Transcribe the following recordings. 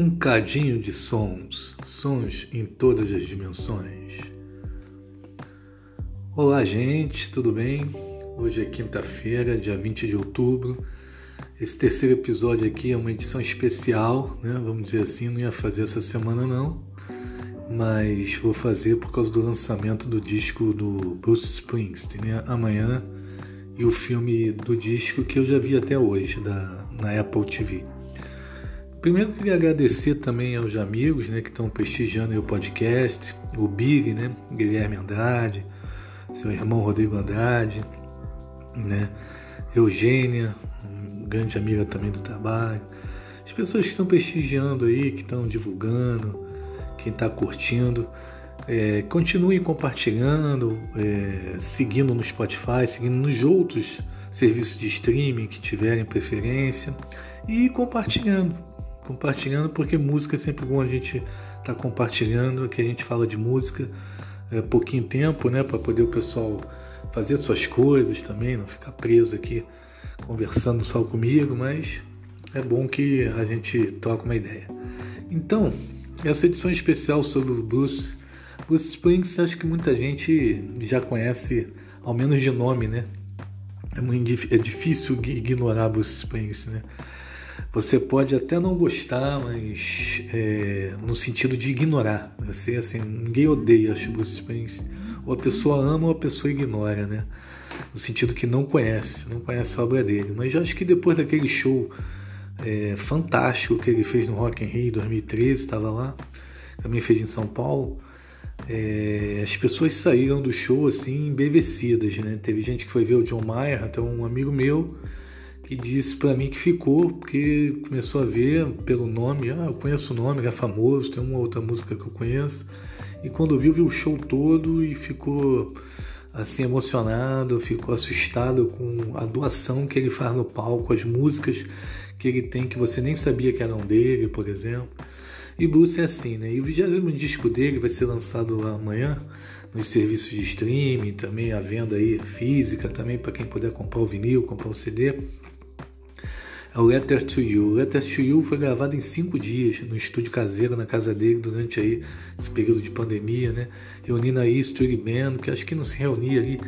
Um cadinho de sons, sons em todas as dimensões. Olá, gente, tudo bem? Hoje é quinta-feira, dia 20 de outubro. Esse terceiro episódio aqui é uma edição especial, né? Vamos dizer assim, não ia fazer essa semana não, mas vou fazer por causa do lançamento do disco do Bruce Springsteen, né? Amanhã e o filme do disco que eu já vi até hoje da, na Apple TV. Primeiro queria agradecer também aos amigos né, que estão prestigiando o podcast, o Big, né, Guilherme Andrade, seu irmão Rodrigo Andrade, né, Eugênia, grande amiga também do trabalho, as pessoas que estão prestigiando aí, que estão divulgando, quem está curtindo. É, continue compartilhando, é, seguindo no Spotify, seguindo nos outros serviços de streaming que tiverem preferência e compartilhando compartilhando, porque música é sempre bom a gente estar tá compartilhando, que a gente fala de música é, pouquinho tempo, né, para poder o pessoal fazer suas coisas também, não ficar preso aqui conversando só comigo, mas é bom que a gente troca uma ideia. Então, essa edição especial sobre o Bruce, Bruce Springsteen, acho que muita gente já conhece, ao menos de nome, né? É, muito, é difícil ignorar Bruce Springsteen, né? Você pode até não gostar, mas é, no sentido de ignorar. Você, assim, ninguém odeia Bruce Springsteen. Ou a pessoa ama ou a pessoa ignora, né? No sentido que não conhece, não conhece a obra dele. Mas acho que depois daquele show é, fantástico que ele fez no Rock in Rio 2013, estava lá, também fez em São Paulo, é, as pessoas saíram do show assim embevecidas, né? Teve gente que foi ver o John Mayer, até um amigo meu que disse para mim que ficou, porque começou a ver pelo nome, ah, eu conheço o nome, é famoso, tem uma outra música que eu conheço. E quando viu, viu o show todo e ficou assim emocionado, ficou assustado com a doação que ele faz no palco, as músicas que ele tem que você nem sabia que eram dele, por exemplo. E Bruce é assim, né? E o vigésimo disco dele vai ser lançado amanhã nos serviços de streaming, também a venda aí física, também para quem puder comprar o vinil, comprar o CD o Letter to You. Letter to You foi gravado em cinco dias no estúdio caseiro na casa dele durante aí esse período de pandemia, né? Reunindo aí Street Band, que acho que não se reunia ali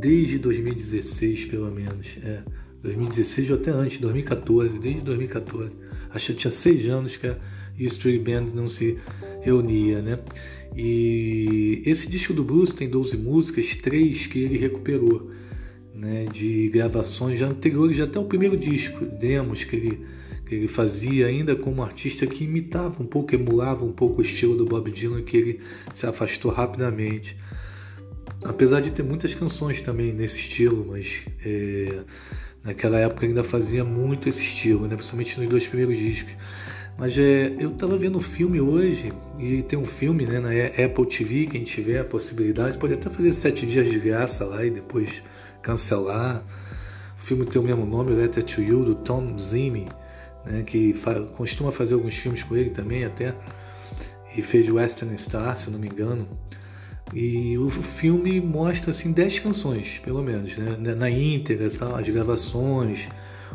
desde 2016, pelo menos. É, 2016 ou até antes, 2014, desde 2014. Acho que tinha seis anos que a Street Band não se reunia, né? E esse disco do Bruce tem 12 músicas, três que ele recuperou né, de gravações já anteriores, até o primeiro disco, demos que ele, que ele fazia ainda como artista que imitava um pouco, emulava um pouco o estilo do Bob Dylan, que ele se afastou rapidamente. Apesar de ter muitas canções também nesse estilo, mas é, naquela época ainda fazia muito esse estilo, né, principalmente nos dois primeiros discos. Mas é, eu estava vendo um filme hoje, e tem um filme né, na Apple TV, quem tiver a possibilidade, pode até fazer sete dias de graça lá e depois cancelar. O filme tem o mesmo nome, Letter to You, do Tom Zimi, né, que costuma fazer alguns filmes com ele também até, e fez Western Star, se não me engano. E o filme mostra assim 10 canções, pelo menos, né? na íntegra, as gravações,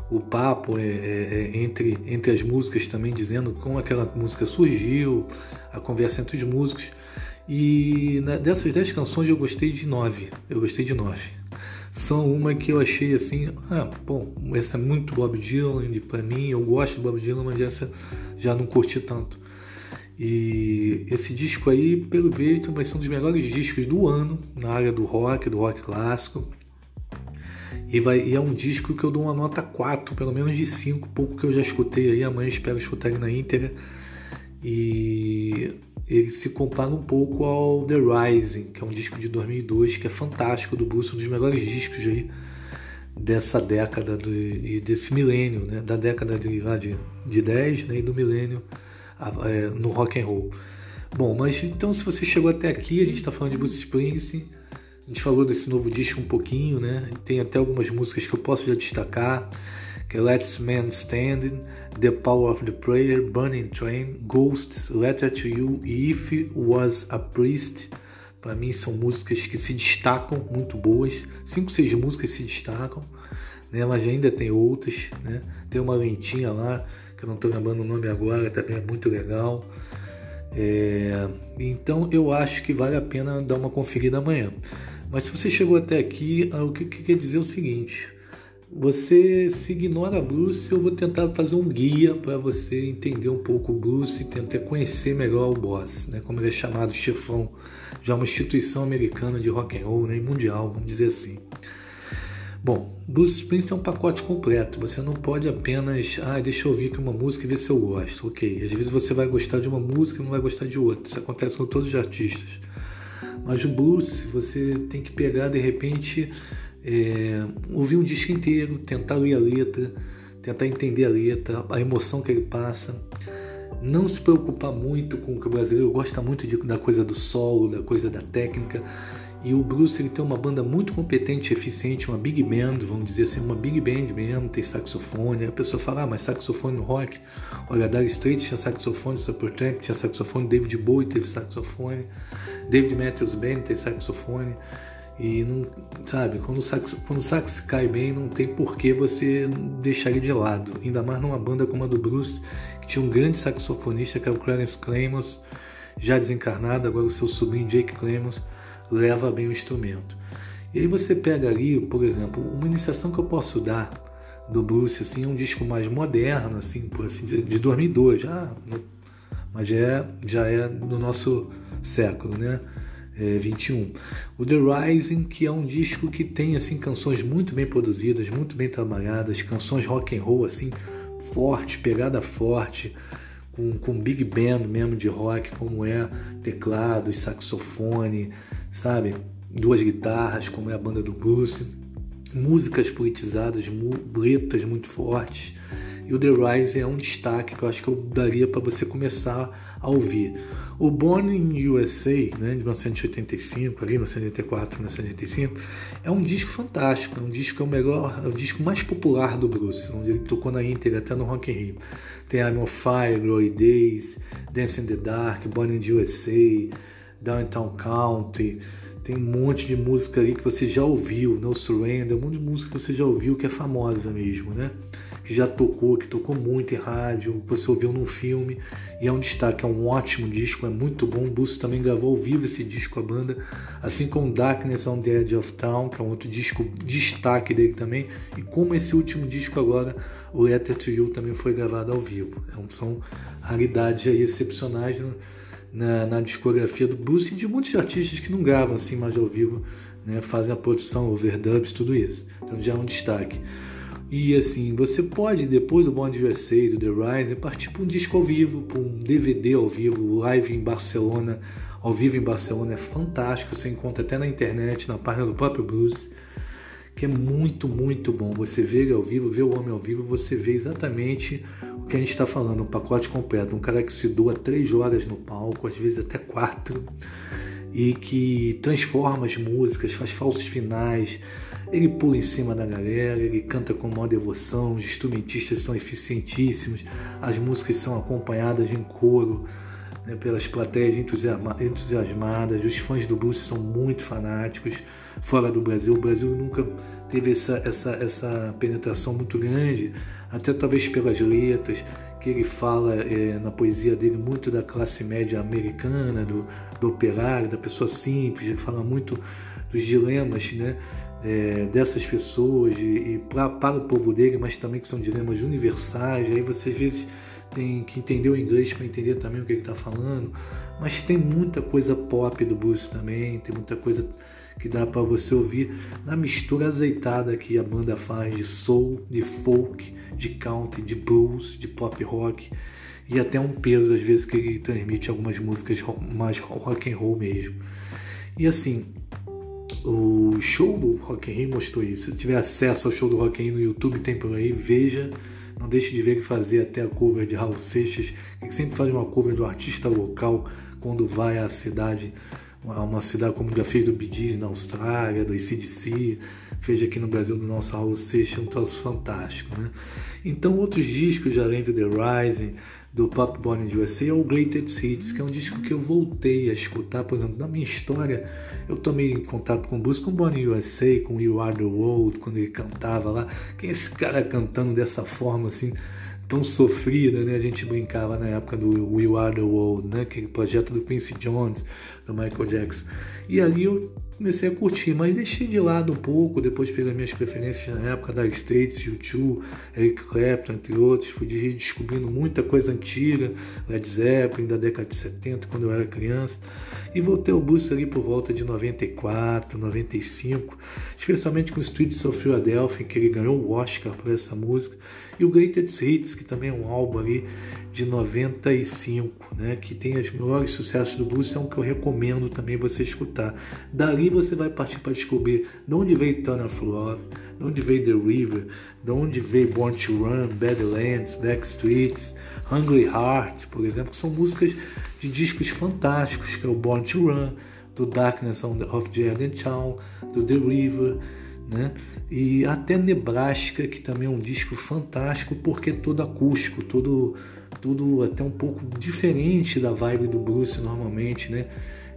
o papo é, é, é, entre, entre as músicas também, dizendo como aquela música surgiu, a conversa entre os músicos. E na, dessas 10 canções eu gostei de 9. Eu gostei de 9 são uma que eu achei assim, ah, bom, essa é muito Bob Dylan para mim, eu gosto de Bob Dylan, mas essa já não curti tanto. E esse disco aí, pelo jeito, vai ser um dos melhores discos do ano na área do rock, do rock clássico. E, vai, e é um disco que eu dou uma nota 4, pelo menos de 5, pouco que eu já escutei aí, amanhã espero escutar ele na íntegra. E ele se compara um pouco ao The Rising, que é um disco de 2002 que é fantástico do Bruce, um dos melhores discos aí dessa década do, e desse milênio, né? da década de, lá de, de 10 né? e do milênio é, no rock and roll. Bom, mas então se você chegou até aqui, a gente está falando de Bruce Springsteen, a gente falou desse novo disco um pouquinho, né? Tem até algumas músicas que eu posso já destacar, Let's Man Standing, The Power of the Prayer, Burning Train, Ghosts, Letter to You e If Was a Priest. Para mim são músicas que se destacam, muito boas. Cinco, seis músicas se destacam, né? mas ainda tem outras. Né? Tem uma lentinha lá, que eu não estou lembrando o nome agora, também é muito legal. É, então eu acho que vale a pena dar uma conferida amanhã. Mas se você chegou até aqui, ah, o que, que quer dizer é o seguinte: você se ignora Bruce, eu vou tentar fazer um guia para você entender um pouco o Bruce e tentar conhecer melhor o boss, né? como ele é chamado, chefão, já uma instituição americana de rock and roll, né? mundial, vamos dizer assim. Bom, Bruce Springsteen é um pacote completo. Você não pode apenas, ah, deixa eu ouvir aqui uma música e ver se eu gosto. Ok, às vezes você vai gostar de uma música e não vai gostar de outra. Isso acontece com todos os artistas. Mas o Bruce, você tem que pegar de repente é, ouvir um disco inteiro, tentar ler a letra, tentar entender a letra, a emoção que ele passa. Não se preocupar muito com o que o brasileiro gosta muito de, da coisa do solo, da coisa da técnica. E o Bruce ele tem uma banda muito competente eficiente, uma big band, vamos dizer assim, uma big band mesmo, tem saxofone. A pessoa fala, ah, mas saxofone no rock? Olha, Dire Straits tinha saxofone, Supertramp tinha saxofone, David Bowie teve saxofone, David Matthews Band tem saxofone. E não, sabe, quando o sax, quando o sax cai bem, não tem por que você deixar ele de lado. Ainda mais numa banda como a do Bruce, que tinha um grande saxofonista, que era o Clarence Clemons, já desencarnado, agora o seu sobrinho Jake Clemons leva bem o instrumento. E aí você pega ali, por exemplo, uma iniciação que eu posso dar do Bruce, assim, é um disco mais moderno, assim, por assim dizer, de 2002, já, mas já é, já é no nosso século, né? É, 21. O The Rising, que é um disco que tem assim canções muito bem produzidas, muito bem trabalhadas, canções rock and roll assim forte, pegada forte, com, com big band mesmo de rock, como é teclado, saxofone, sabe? Duas guitarras, como é a banda do Bruce, músicas politizadas, letras muito fortes. E o The Rising é um destaque que eu acho que eu daria para você começar a ouvir. O Born in USA, né, de 1985, ali, 1984, 1985, é um disco fantástico, é um disco é o melhor, é o disco mais popular do Bruce, onde ele tocou na íntegra, até no Rock in Rio. Tem I'm on Fire, Glory Days, Dance in the Dark, Born in USA, Downtown County, tem um monte de música ali que você já ouviu, No Surrender, um monte de música que você já ouviu que é famosa mesmo, né? Que já tocou, que tocou muito em rádio, que você ouviu num filme, e é um destaque, é um ótimo disco, é muito bom. O Busso também gravou ao vivo esse disco, a banda, assim como Darkness on the Edge of Town, que é um outro disco destaque dele também, e como esse último disco agora, o Letter to You, também foi gravado ao vivo. Então, são raridades aí excepcionais na, na, na discografia do Bruce e de muitos artistas que não gravam assim mais ao vivo, né, fazem a produção, overdubs, tudo isso. Então já é um destaque. E assim, você pode, depois do Bond USA, do The Rise, partir para um disco ao vivo, para um DVD ao vivo, live em Barcelona, ao vivo em Barcelona, é fantástico. Você encontra até na internet, na página do próprio Bruce, que é muito, muito bom. Você vê ele ao vivo, vê o homem ao vivo, você vê exatamente o que a gente está falando, um pacote completo. Um cara que se doa três horas no palco, às vezes até quatro, e que transforma as músicas, faz falsos finais ele pula em cima da galera, ele canta com maior devoção, os instrumentistas são eficientíssimos, as músicas são acompanhadas em coro né, pelas plateias entusiasmadas, os fãs do blues são muito fanáticos. Fora do Brasil, o Brasil nunca teve essa, essa, essa penetração muito grande, até talvez pelas letras, que ele fala é, na poesia dele muito da classe média americana, do, do operário, da pessoa simples, ele fala muito dos dilemas né, é, dessas pessoas e, e pra, para o povo dele, mas também que são dilemas universais. Aí você às vezes tem que entender o inglês para entender também o que ele está falando. Mas tem muita coisa pop do Bruce também, tem muita coisa que dá para você ouvir na mistura azeitada que a banda faz de soul, de folk, de country, de blues, de pop rock e até um peso às vezes que ele transmite algumas músicas mais rock and roll mesmo. E assim, o show do Rock in Rio mostrou isso. Se tiver acesso ao show do Rock in Rio no YouTube, tem por aí, veja. Não deixe de ver que fazer até a cover de Raul Seixas, que sempre faz uma cover do artista local quando vai à cidade, uma cidade como já fez do Bee na Austrália, do ACDC, fez aqui no Brasil do nosso Raul Seixas, um troço fantástico, né? Então outros discos, além do The Rising, do Pop Born USA é o Greatest Hits, que é um disco que eu voltei a escutar, por exemplo, na minha história, eu tomei em contato com o Bruce, com Born USA, com You Are The World, quando ele cantava lá, quem é esse cara cantando dessa forma, assim, tão sofrida, né? A gente brincava na época do We Are the World, né? Aquele projeto do Quincy Jones, do Michael Jackson. E ali eu comecei a curtir, mas deixei de lado um pouco, depois pelas minhas preferências na época da States, U2, Eric Clapton, entre outros, fui descobrindo muita coisa antiga, Led Zeppelin da década de 70, quando eu era criança, e voltei ao blues ali por volta de 94, 95, especialmente com o Streets of Philadelphia, que ele ganhou o Oscar por essa música, e o Greatest Hits, que também é um álbum ali de 95, né, que tem os melhores sucessos do blues, é um que eu recomendo também você escutar. Dali você vai partir para descobrir de onde veio Tunnel of Love, de onde veio The River, de onde veio Born to Run, Badlands, Backstreets, Hungry Heart, por exemplo, que são músicas de discos fantásticos, que é o Born to Run, do Darkness of the Eden Town, do The River, né? E até Nebraska, que também é um disco fantástico, porque é todo acústico, todo tudo até um pouco diferente da vibe do Bruce normalmente, né?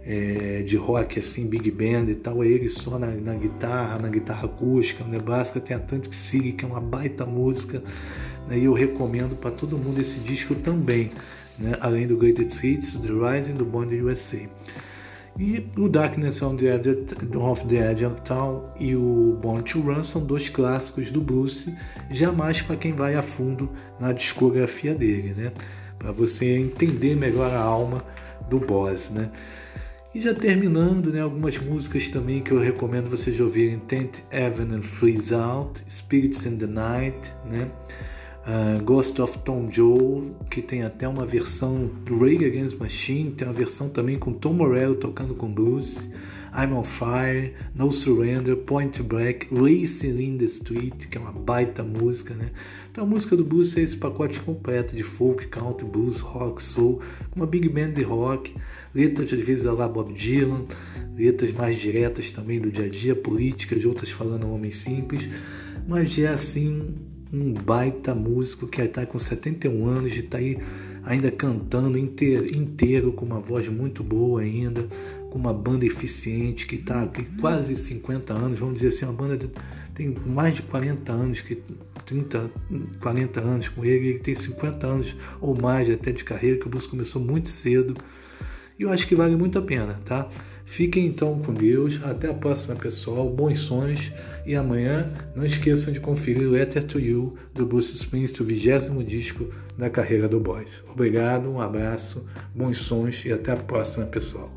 É, de rock assim, big band e tal, é ele só na, na, guitarra, na guitarra acústica. O Nebraska tem Atlantic City, que é uma baita música, né? e eu recomendo para todo mundo esse disco também, né? além do Greatest Hits, do The Rising, do Bond USA. E o Darkness on the Edge of the Edge of Town e o Born to Run são dois clássicos do Bruce, jamais para quem vai a fundo na discografia dele, né? Para você entender melhor a alma do boss, né? E já terminando, né, algumas músicas também que eu recomendo vocês ouvirem: Tent and Freeze Out, Spirits in the Night, né? Uh, Ghost of Tom Joe, que tem até uma versão do Rage Against Machine, tem uma versão também com Tom Morello tocando com blues. I'm on Fire, No Surrender, Point Break, Racing in the Street, que é uma baita música, né? Então a música do blues é esse pacote completo de folk, country, blues, rock, soul, uma big band de rock, letras às vezes lá Bob Dylan, letras mais diretas também do dia a dia, políticas, de outras falando homem simples, mas é assim um baita músico que está com 71 anos e está aí ainda cantando inteiro, inteiro, com uma voz muito boa ainda, com uma banda eficiente que está com quase 50 anos, vamos dizer assim, uma banda de, tem mais de 40 anos, que 30, 40 anos com ele, ele tem 50 anos ou mais até de carreira, que o blues começou muito cedo. E eu acho que vale muito a pena, tá? Fiquem então com Deus. Até a próxima, pessoal. Bons sonhos. E amanhã não esqueçam de conferir o Letter to You do Bruce Springsteen, o vigésimo disco da carreira do Boys. Obrigado, um abraço, bons sonhos e até a próxima, pessoal.